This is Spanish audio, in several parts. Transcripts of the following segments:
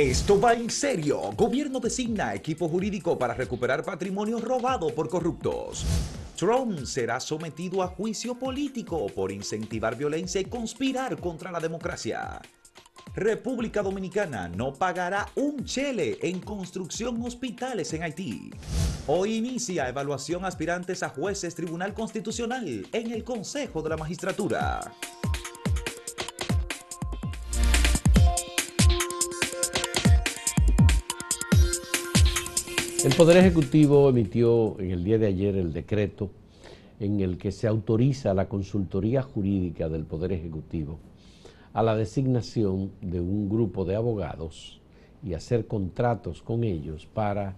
Esto va en serio. Gobierno designa equipo jurídico para recuperar patrimonio robado por corruptos. Trump será sometido a juicio político por incentivar violencia y conspirar contra la democracia. República Dominicana no pagará un chele en construcción hospitales en Haití. Hoy inicia evaluación aspirantes a jueces Tribunal Constitucional en el Consejo de la Magistratura. El Poder Ejecutivo emitió en el día de ayer el decreto en el que se autoriza la consultoría jurídica del Poder Ejecutivo a la designación de un grupo de abogados y hacer contratos con ellos para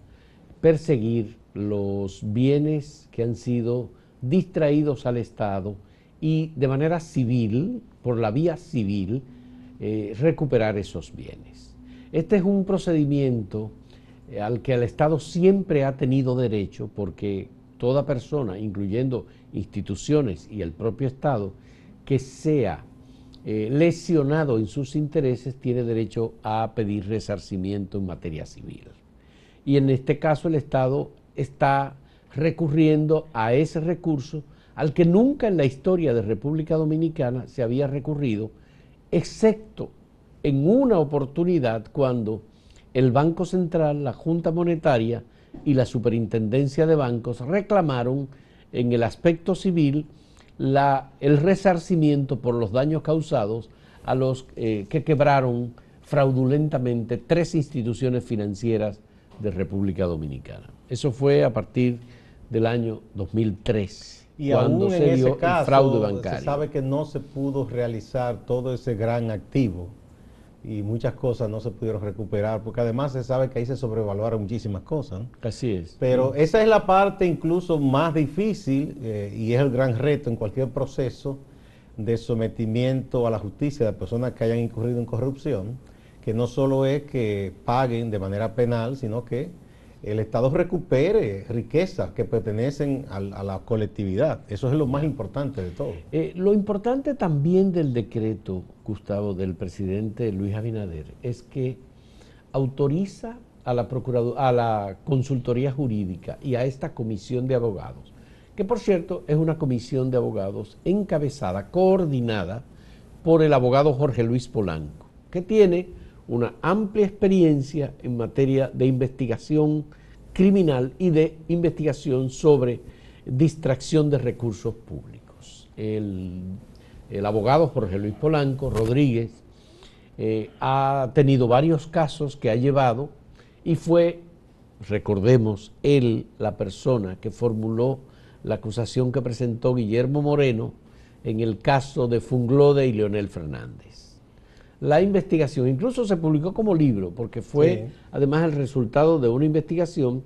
perseguir los bienes que han sido distraídos al Estado y de manera civil, por la vía civil, eh, recuperar esos bienes. Este es un procedimiento al que el Estado siempre ha tenido derecho porque toda persona, incluyendo instituciones y el propio Estado, que sea eh, lesionado en sus intereses, tiene derecho a pedir resarcimiento en materia civil. Y en este caso el Estado está recurriendo a ese recurso al que nunca en la historia de República Dominicana se había recurrido, excepto en una oportunidad cuando el Banco Central, la Junta Monetaria y la Superintendencia de Bancos reclamaron en el aspecto civil el resarcimiento por los daños causados a los eh, que quebraron fraudulentamente tres instituciones financieras de República Dominicana. Eso fue a partir del año 2003. Y cuando se dio el fraude bancario. Se sabe que no se pudo realizar todo ese gran activo y muchas cosas no se pudieron recuperar, porque además se sabe que ahí se sobrevaluaron muchísimas cosas. Así es. Pero esa es la parte incluso más difícil eh, y es el gran reto en cualquier proceso de sometimiento a la justicia de personas que hayan incurrido en corrupción, que no solo es que paguen de manera penal, sino que el Estado recupere riquezas que pertenecen a, la colectividad. Eso es lo más importante de todo. Eh, lo importante también del decreto, Gustavo, del presidente Luis Abinader, es que autoriza a la, a la consultoría jurídica y a esta comisión de abogados, que por cierto es una comisión de abogados encabezada, coordinada por el abogado Jorge Luis Polanco, que tiene una amplia experiencia en materia de investigación criminal y de investigación sobre distracción de recursos públicos. El, abogado Jorge Luis Polanco Rodríguez eh, ha tenido varios casos que ha llevado y fue, recordemos, él la persona que formuló la acusación que presentó Guillermo Moreno en el caso de Funglode y Leonel Fernández la investigación. Incluso se publicó como libro, porque fue además el resultado de una investigación.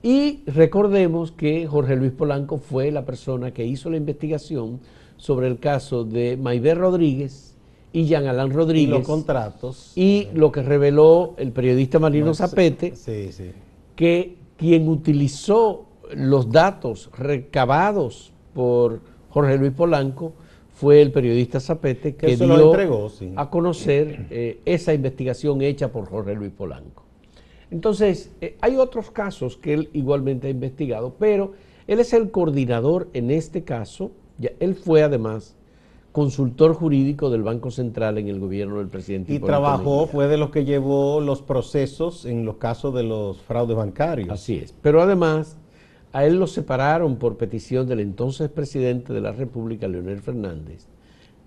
Y recordemos que Jorge Luis Polanco fue la persona que hizo la investigación sobre el caso de Maibé Rodríguez y Jean Alain Rodríguez. Y los contratos. Y lo que reveló el periodista Marino Zapete, que quien utilizó los datos recabados por Jorge Luis Polanco fue el periodista Zapete que, dio a conocer eh, esa investigación hecha por Jorge Luis Polanco. Entonces, eh, hay otros casos que él igualmente ha investigado, pero él es el coordinador en este caso, ya, él fue además consultor jurídico del Banco Central en el gobierno del presidente. Y trabajó, fue de los que llevó los procesos en los casos de los fraudes bancarios. Así es, pero además a él lo separaron por petición del entonces presidente de la República, Leonel Fernández.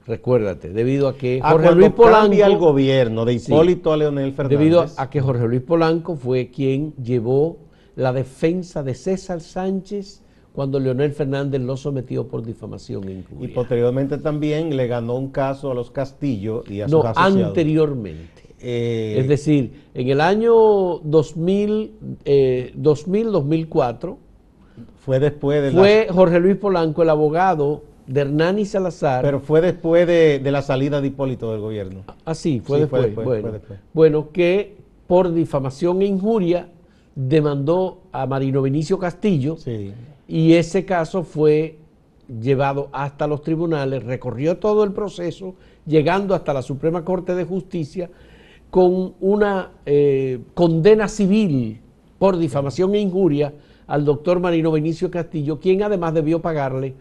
Recuérdate, debido a que ah, Jorge Luis Polanco el gobierno de Hipólito a Leonel Fernández. Debido a que Jorge Luis Polanco fue quien llevó la defensa de César Sánchez cuando Leonel Fernández lo sometió por difamación e Y posteriormente también le ganó un caso a los Castillo y a sus no, anteriormente. Eh, es decir, en el año 2000, 2000-2004 fue después de Fue Jorge Luis Polanco, el abogado de Hernani Salazar. Pero fue después de, la salida de Hipólito del gobierno. Ah, sí, fue, después, bueno, bueno, que por difamación e injuria demandó a Marino Vinicio Castillo. Y ese caso fue llevado hasta los tribunales, recorrió todo el proceso, llegando hasta la Suprema Corte de Justicia, con una eh, condena civil por difamación e injuria al doctor Marino Benicio Castillo, quien además debió pagarle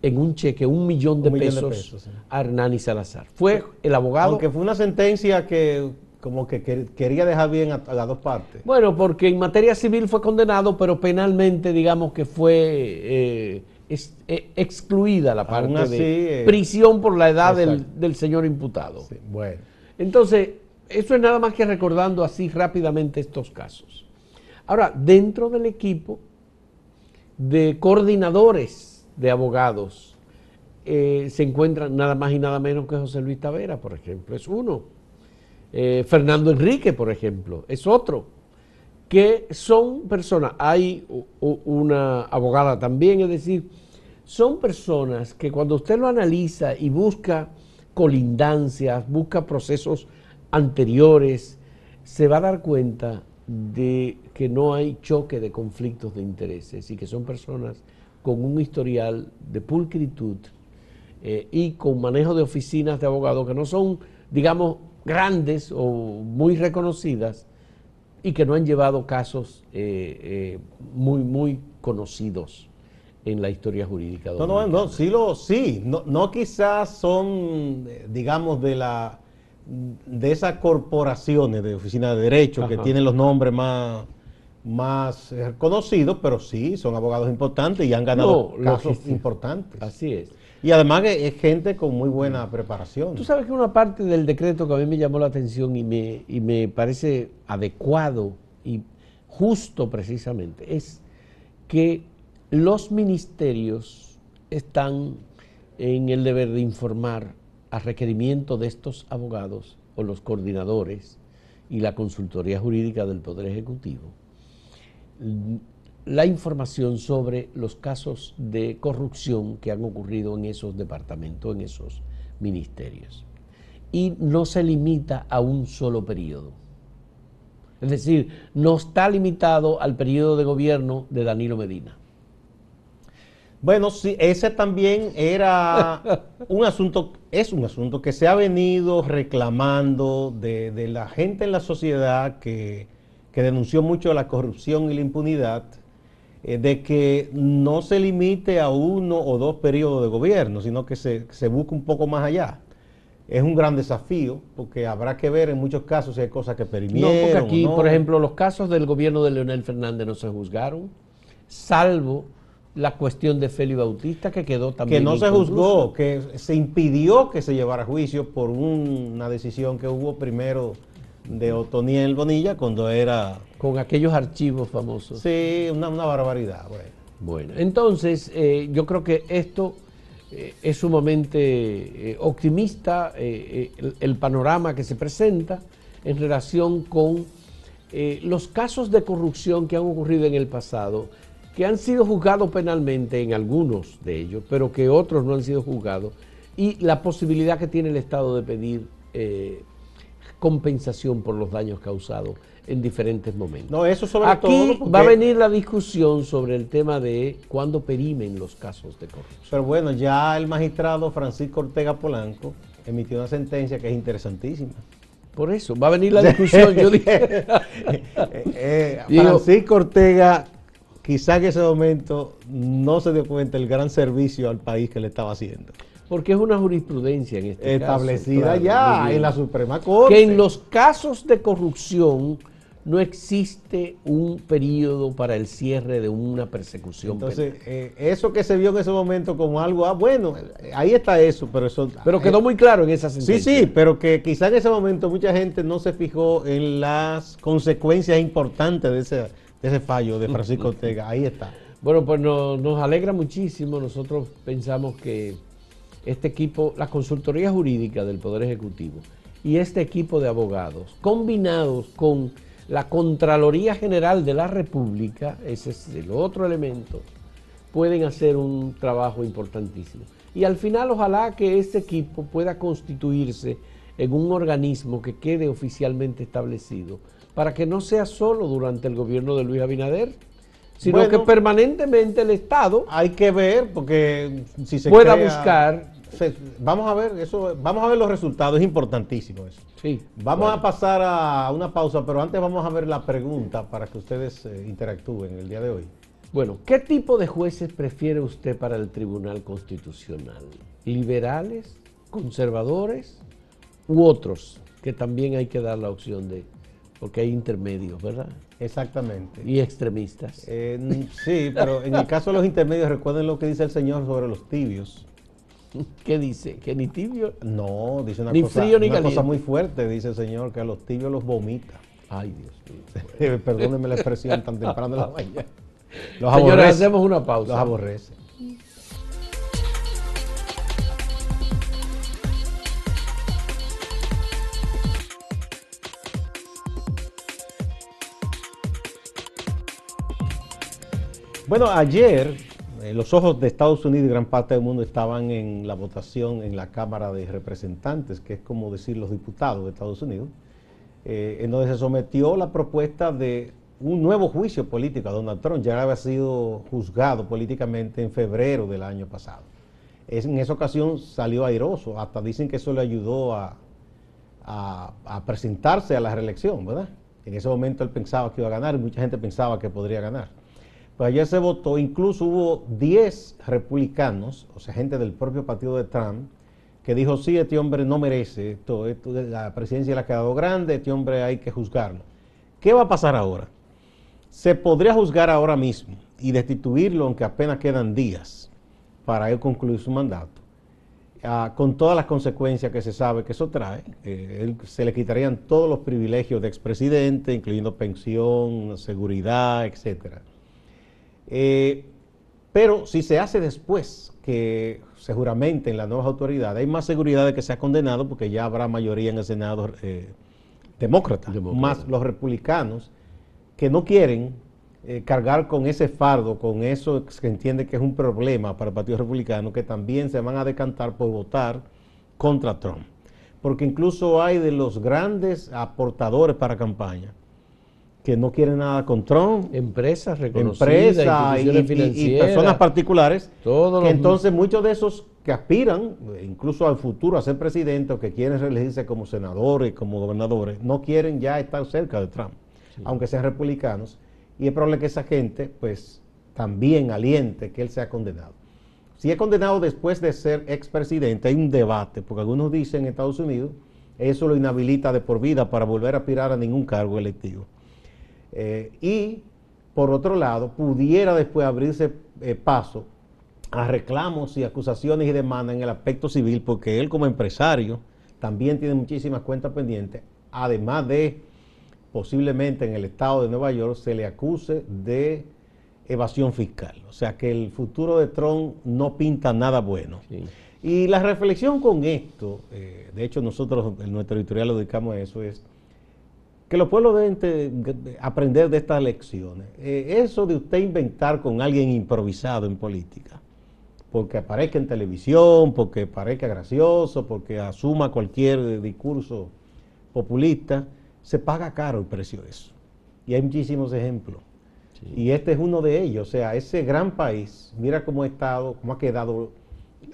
en un cheque un millón de pesos, a Hernani Salazar. Fue el abogado... Aunque fue una sentencia que como que quería dejar bien a, las dos partes. Bueno, porque en materia civil fue condenado, pero penalmente digamos que fue eh, eh, excluida la parte de prisión por la edad del, señor imputado. bueno. Entonces, eso es nada más que recordando así rápidamente estos casos. Ahora, dentro del equipo de coordinadores de abogados eh, se encuentran nada más y nada menos que José Luis Tavera, por ejemplo, es uno. Eh, Fernando Enrique, por ejemplo, es otro. Que son personas, hay una abogada también, es decir, son personas que cuando usted lo analiza y busca colindancias, busca procesos anteriores, se va a dar cuenta de que no hay choque de conflictos de intereses y que son personas con un historial de pulcritud eh, y con manejo de oficinas de abogados que no son, digamos, grandes o muy reconocidas y que no han llevado casos eh, eh, muy, muy conocidos en la historia jurídica. No, no, no, sí, lo, sí, no, no quizás son, digamos, de la de esas corporaciones de oficina de derecho que tienen los nombres más, más eh, conocidos, pero sí, son abogados importantes y han ganado casos importantes. Así es. Y además es gente con muy buena preparación. Tú sabes que una parte del decreto que a mí me llamó la atención y me, y me parece adecuado y justo precisamente es que los ministerios están en el deber de informar a requerimiento de estos abogados o los coordinadores y la consultoría jurídica del Poder Ejecutivo la información sobre los casos de corrupción que han ocurrido en esos departamentos, en esos ministerios. Y no se limita a un solo periodo. Es decir, no está limitado al periodo de gobierno de Danilo Medina. Bueno, sí, ese también era un asunto, es un asunto que se ha venido reclamando de, la gente en la sociedad que, denunció mucho la corrupción y la impunidad, eh, de que no se limite a uno o dos periodos de gobierno, sino que se, se busque un poco más allá. Es un gran desafío, porque habrá que ver en muchos casos si hay cosas que perimieron. No, porque aquí, por ejemplo, los casos del gobierno de Leonel Fernández no se juzgaron, salvo la cuestión de Félix Bautista que quedó también. Que no se juzgó, que se impidió que se llevara a juicio por una decisión que hubo primero de Otoniel Bonilla cuando era. Con aquellos archivos famosos. Sí, una, barbaridad. Bueno. bueno, entonces eh, yo creo que esto eh, es sumamente eh, optimista, el, el, panorama que se presenta en relación con los casos de corrupción que han ocurrido en el pasado que han sido juzgados penalmente en algunos de ellos, pero que otros no han sido juzgados, y la posibilidad que tiene el Estado de pedir eh, compensación por los daños causados en diferentes momentos. No, eso sobre Aquí va a venir la discusión sobre el tema de cuándo perimen los casos de corrupción. Pero bueno, ya el magistrado Francisco Ortega Polanco emitió una sentencia que es interesantísima. Por eso, va a venir la discusión. yo dije. Eh, eh, Francisco Ortega quizá en ese momento no se dio cuenta el gran servicio al país que le estaba haciendo. Porque es una jurisprudencia en este Establecida ya en la Suprema Corte. Que en los casos de corrupción no existe un periodo para el cierre de una persecución Entonces, eh, eso que se vio en ese momento como algo, ah, bueno, ahí está eso, pero eso... Pero quedó muy claro en esa sentencia. Sí, sí, pero que quizá en ese momento mucha gente no se fijó en las consecuencias importantes de ese ese fallo de Francisco Ortega. Ahí está. Bueno, pues nos alegra muchísimo. Nosotros pensamos que este equipo, la consultoría jurídica del Poder Ejecutivo y este equipo de abogados, combinados con la Contraloría General de la República, ese es el otro elemento, pueden hacer un trabajo importantísimo. Y al final ojalá que este equipo pueda constituirse en un organismo que quede oficialmente establecido para que no sea solo durante el gobierno de Luis Abinader, sino que permanentemente el Estado hay que ver porque si se pueda buscar vamos a ver eso, vamos a ver los resultados, es importantísimo eso. Sí. Vamos a pasar a una pausa, pero antes vamos a ver la pregunta para que ustedes eh, interactúen el día de hoy. Bueno, ¿qué tipo de jueces prefiere usted para el Tribunal Constitucional? ¿Liberales, conservadores u otros? Que también hay que dar la opción de, porque hay intermedios, ¿verdad? Exactamente. Y extremistas. Eh, sí, pero en el caso de los intermedios, recuerden lo que dice el Señor sobre los tibios. ¿Qué dice? ¿Que ni tibio? No, dice una, ni cosa, frío, ni una cosa muy fuerte, dice el Señor, que a los tibios los vomita. Ay, Dios mío. Perdónenme la expresión tan temprano de la mañana. Los Señores, aborrece. hacemos una pausa. Los aborrece. Bueno, ayer eh, los ojos de Estados Unidos y gran parte del mundo estaban en la votación en la Cámara de Representantes, que es como decir los diputados de Estados Unidos, eh, en donde se sometió la propuesta de un nuevo juicio político a Donald Trump. Ya había sido juzgado políticamente en febrero del año pasado. En esa ocasión salió airoso, hasta dicen que eso le ayudó a, a- a presentarse a la reelección, ¿verdad? En ese momento él pensaba que iba a ganar y mucha gente pensaba que podría ganar. Pues ayer se votó, incluso hubo 10 republicanos, o sea, gente del propio partido de Trump, que dijo, sí, este hombre no merece esto, la presidencia le ha quedado grande, este hombre hay que juzgarlo. ¿Qué va a pasar ahora? Se podría juzgar ahora mismo y destituirlo, aunque apenas quedan días para él concluir su mandato, ah, con todas las consecuencias que se sabe que eso trae. Eh, él- se le quitarían todos los privilegios de expresidente, incluyendo pensión, seguridad, etcétera. Eh, pero si se hace después que se juramenten las nuevas autoridades, hay más seguridad de que sea condenado porque ya habrá mayoría en el Senado eh, demócrata, Demócrata. más los republicanos que no quieren eh, cargar con ese fardo, con eso que entiende que es un problema para el Partido Republicano, que también se van a decantar por votar contra Trump. Porque incluso hay de los grandes aportadores para campaña que no quieren nada con Trump, Empresas reconocidas, empresas y, personas particulares, Todos que los- entonces muchos de esos que aspiran, eh, incluso al futuro a ser presidente o que quieren reelegirse como senadores, como gobernadores, no quieren ya estar cerca de Trump, aunque sean republicanos, y es probable que esa gente pues también aliente que él sea condenado. Si es condenado después de ser expresidente, hay un debate, porque algunos dicen en Estados Unidos, eso lo inhabilita de por vida para volver a aspirar a ningún cargo electivo. Eh, y por otro lado, pudiera después abrirse eh, paso a reclamos y acusaciones y demandas en el aspecto civil, porque él como empresario también tiene muchísimas cuentas pendientes, además de posiblemente en el estado de Nueva York se le acuse de evasión fiscal. O sea que el futuro de Trump no pinta nada bueno. Sí. Y la reflexión con esto, eh, de hecho nosotros en nuestro editorial lo dedicamos a eso, es que los pueblos deben aprender de estas lecciones. Eh, eso de usted inventar con alguien improvisado en política, porque aparezca en televisión, porque parezca gracioso, porque asuma cualquier discurso populista, se paga caro el precio de eso. Y hay muchísimos ejemplos. Y este es uno de ellos. O sea, ese gran país, mira cómo ha estado, cómo ha quedado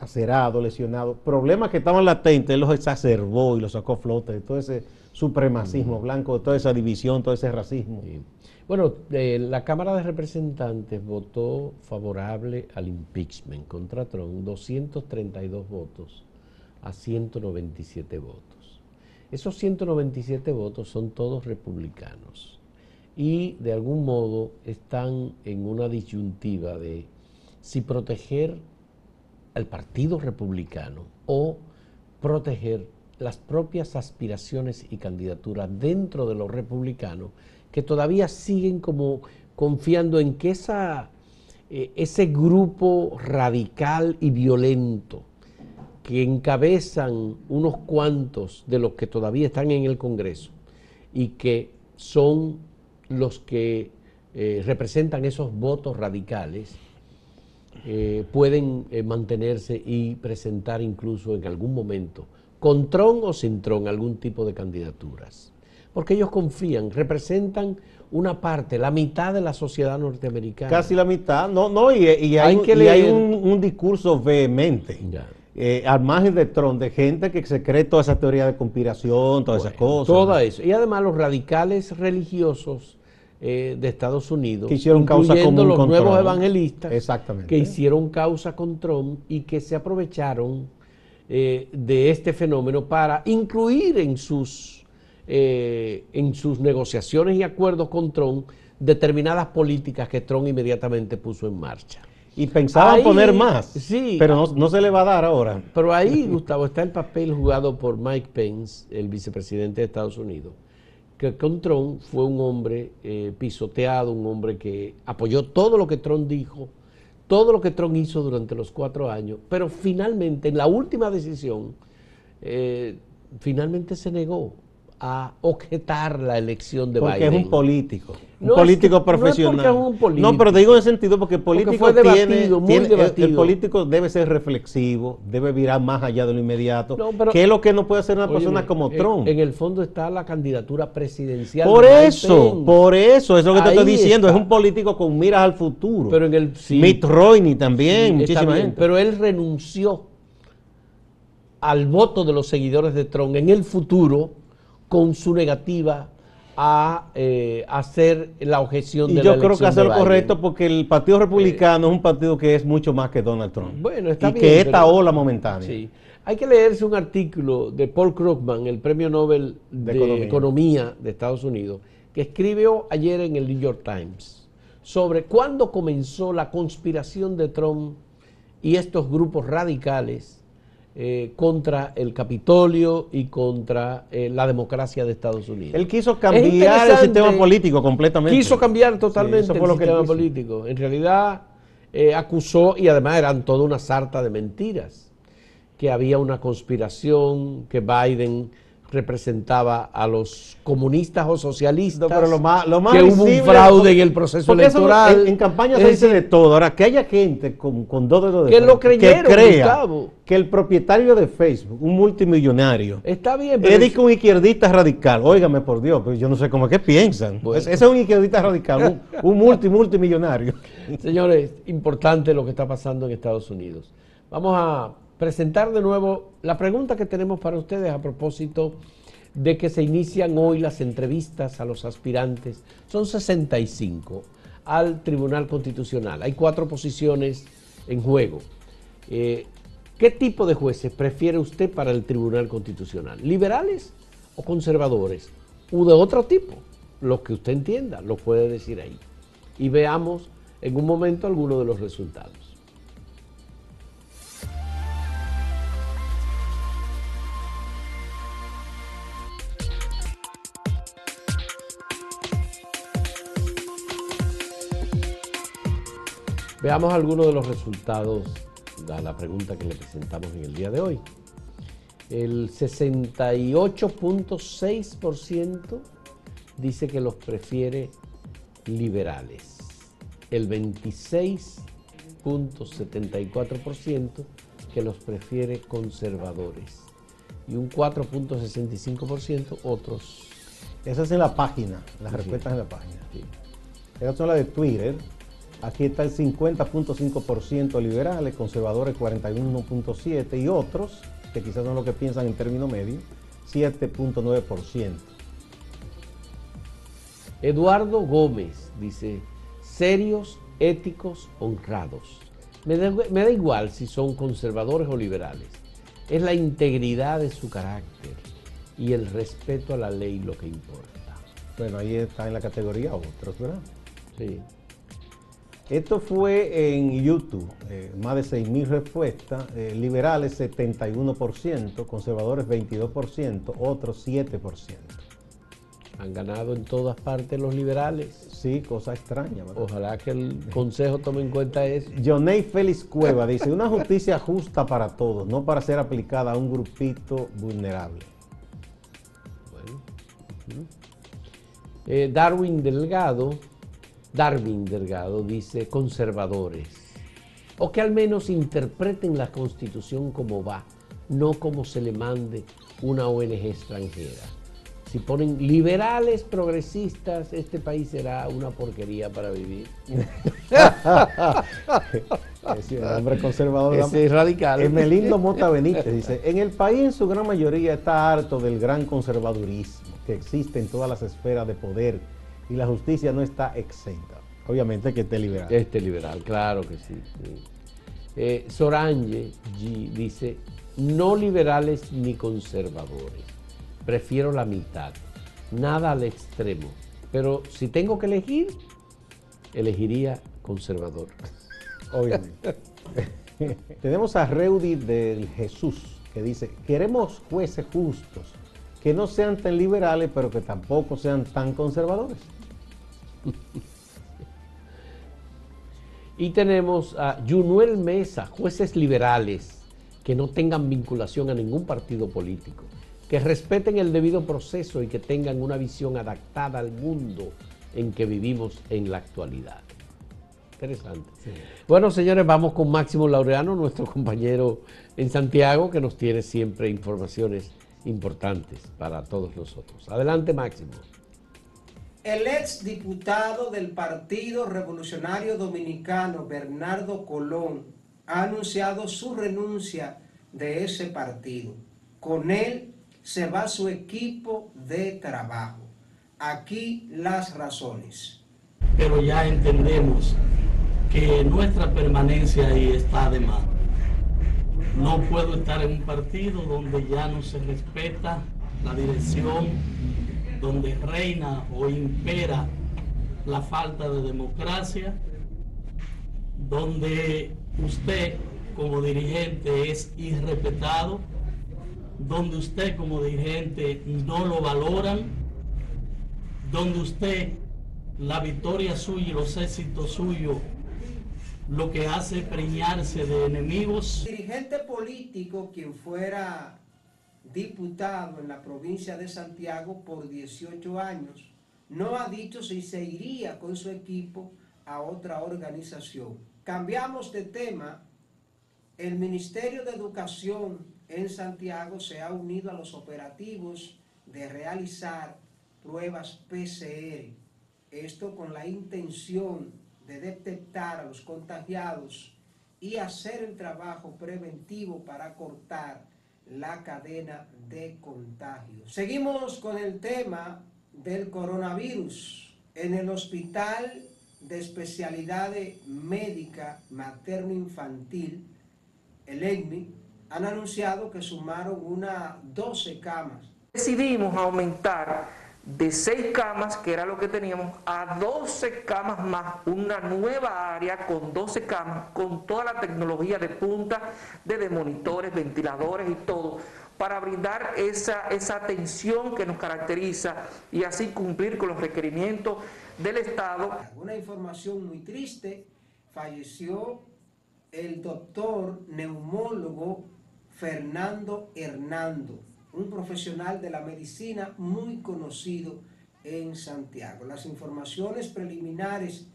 lacerado, lesionado. Problemas que estaban latentes, él los exacerbó y los sacó a flote ese supremacismo blanco, toda esa división, todo ese racismo. Sí. Bueno, eh, la Cámara de Representantes votó favorable al impeachment contra Trump, 232 votos a 197 votos. Esos 197 votos son todos republicanos y de algún modo están en una disyuntiva de si proteger al Partido Republicano o proteger las propias aspiraciones y candidaturas dentro de los republicanos que todavía siguen como confiando en que esa, eh, ese grupo radical y violento que encabezan unos cuantos de los que todavía están en el Congreso y que son los que eh, representan esos votos radicales, eh, pueden mantenerse y presentar incluso en algún momento, con Tron o sin Tron, algún tipo de candidaturas. Porque ellos confían, representan una parte, la mitad de la sociedad norteamericana. Casi la mitad, no, no, y, y hay, Hay que y hay un, un discurso vehemente. Ya. eh, al margen de Trump, de gente que se cree toda esa teoría de conspiración, todas esas cosas. Todo eso. Y además los radicales religiosos eh, de Estados Unidos, que hicieron causa común los con nuevos Trump. evangelistas, Exactamente. que hicieron causa con Trump y que se aprovecharon eh, de este fenómeno para incluir en sus, eh, en sus negociaciones y acuerdos con Trump determinadas políticas que Trump inmediatamente puso en marcha. Y pensaban Ahí, poner más, sí. pero no, no se le va a dar ahora. Pero ahí, Gustavo, está el papel jugado por Mike Pence, el vicepresidente de Estados Unidos, que con Trump fue un hombre eh, pisoteado, un hombre que apoyó todo lo que Trump dijo, todo lo que Trump hizo durante los cuatro años, pero finalmente, en la última decisión, eh, finalmente se negó a objetar la elección de Porque Biden. es un político, un No, es político que- no es porque profesional. es un político. No, pero te digo en el sentido porque el político debatido, tiene, muy tiene- el- político debe ser reflexivo, debe virar más allá de lo inmediato. No, pero- ¿Qué es lo que no puede hacer una Óyeme, persona como Trump? En el fondo está la candidatura presidencial. por eso, por eso, es lo que te estoy diciendo, está. es un político con miras al futuro. Pero en el sí, Mitt Romney también, sí, muchísima bien, gente. Pero él renunció al voto de los seguidores de Trump en el futuro con su negativa a eh, hacer la objeción y de yo la creo que elección hace de lo correcto porque el Partido Republicano es un partido que es mucho más que Donald Trump. Bueno, está y bien, que esta pero- ola momentánea. Sí. Hay que leerse un artículo de Paul Krugman, el premio Nobel de, De Economía. Economía. de Estados Unidos, que escribió ayer en el New York Times sobre cuándo comenzó la conspiración de Trump y estos grupos radicales eh, contra el Capitolio y contra eh, la democracia de Estados Unidos. Él quiso cambiar el sistema político completamente. Quiso cambiar totalmente el sistema político. En realidad eh, acusó, y además eran toda una sarta de mentiras, que había una conspiración, que Biden representaba a los comunistas o socialistas, No, pero lo más, lo más que hubo un fraude en el proceso eso electoral. en, en campaña Es se dice de todo. Ahora, que haya gente con, con dos dedos de Que lo creyeron, que crea Gustavo. que el propietario de Facebook, un multimillonario, Está bien, pero es un izquierdista radical. Óigame, por Dios, pero yo no sé cómo es que piensan. Bueno. Ese ese es un izquierdista radical, un, un multi, multimillonario. Señores, importante lo que está pasando en Estados Unidos. Vamos a presentar de nuevo la pregunta que tenemos para ustedes a propósito de que se inician hoy las entrevistas a los aspirantes. Son 65 al Tribunal Constitucional. Hay cuatro posiciones en juego. Eh, ¿Qué tipo de jueces prefiere usted para el Tribunal Constitucional? ¿Liberales o conservadores? ¿O de otro tipo? Lo que usted entienda, lo puede decir ahí. Y veamos en un momento algunos de los resultados. Veamos algunos de los resultados a la pregunta que le presentamos en el día de hoy. El 68.6% dice que los prefiere liberales. El 26.74% que los prefiere conservadores. Y un 4.65% otros. Esa es en la página, las Sí. respuestas en la página. Sí. Esas son las de Twitter. Aquí está el 50.5% liberales, conservadores 41.7% y otros, que quizás son los que piensan en término medio, 7.9%. Eduardo Gómez dice, serios, éticos, honrados. Me da, me da igual si son conservadores o liberales. Es la integridad de su carácter y el respeto a la ley lo que importa. Bueno, ahí está en la categoría otros, ¿verdad? Sí. Esto fue en YouTube, eh, más de 6.000 respuestas, eh, liberales 71%, conservadores 22%, otros 7%. Han ganado en todas partes los liberales. Sí, cosa extraña. ¿verdad? Ojalá que el Consejo tome en cuenta eso. Joney Félix Cueva dice, una justicia justa para todos, no para ser aplicada a un grupito vulnerable. Bueno. Eh, Darwin Delgado, Darwin Delgado dice conservadores, o que al menos interpreten la constitución como va, no como se le mande una ONG extranjera. si ponen liberales progresistas, este país será una porquería para vivir. Ese hombre conservador. Ese es radical. Emelindo Mota Benítez dice, en el país en su gran mayoría está harto del gran conservadurismo que existe en todas las esferas de poder y la justicia no está exenta. Obviamente que esté liberal. Este liberal, claro que sí. Eh, Sorange G dice, no liberales ni conservadores, prefiero la mitad, nada al extremo, pero si tengo que elegir, elegiría conservador. Obviamente. Tenemos a Reudi del Jesús que dice, queremos jueces justos, que no sean tan liberales, pero que tampoco sean tan conservadores. Y tenemos a Junuel Mesa, jueces liberales, que no tengan vinculación a ningún partido político, que respeten el debido proceso y que tengan una visión adaptada al mundo en que vivimos en la actualidad. Interesante. Bueno, señores, vamos con Máximo Laureano, nuestro compañero en Santiago, que nos tiene siempre informaciones importantes para todos nosotros. Adelante, Máximo. El ex diputado del Partido Revolucionario Dominicano, Bernardo Colón, ha anunciado su renuncia de ese partido. Con él se va su equipo de trabajo. Aquí las razones. Pero ya entendemos que nuestra permanencia ahí está de más. No puedo estar en un partido donde ya no se respeta la dirección, donde reina o impera la falta de democracia, donde usted como dirigente es irrespetado, donde usted como dirigente no lo valoran, donde usted la victoria suya y los éxitos suyos lo que hace preñarse de enemigos. dirigente político, quien fuera diputado en la provincia de Santiago por 18 años, no ha dicho si se iría con su equipo a otra organización. Cambiamos de tema. El Ministerio de Educación en Santiago se ha unido a los operativos de realizar pruebas PCR. Esto con la intención de detectar a los contagiados y hacer el trabajo preventivo para cortar la cadena de contagios. Seguimos con el tema del coronavirus. En el Hospital de Especialidades Médica Materno-Infantil, el ECMI, han anunciado que sumaron unas 12 camas. Decidimos aumentar de 6 camas, que era lo que teníamos, a 12 camas más, una nueva área con 12 camas, con toda la tecnología de punta, de, monitores, ventiladores y todo, para brindar esa, esa atención que nos caracteriza y así cumplir con los requerimientos del Estado. Una información muy triste, falleció el doctor neumólogo Fernando Hernando un profesional de la medicina muy conocido en Santiago. Las informaciones preliminares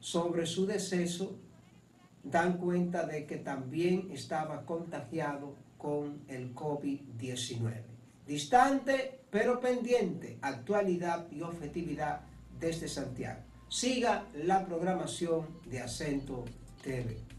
sobre su deceso dan cuenta de que también estaba contagiado con el COVID-19. Distante pero pendiente, actualidad y objetividad desde Santiago. Siga la programación de Acento TV.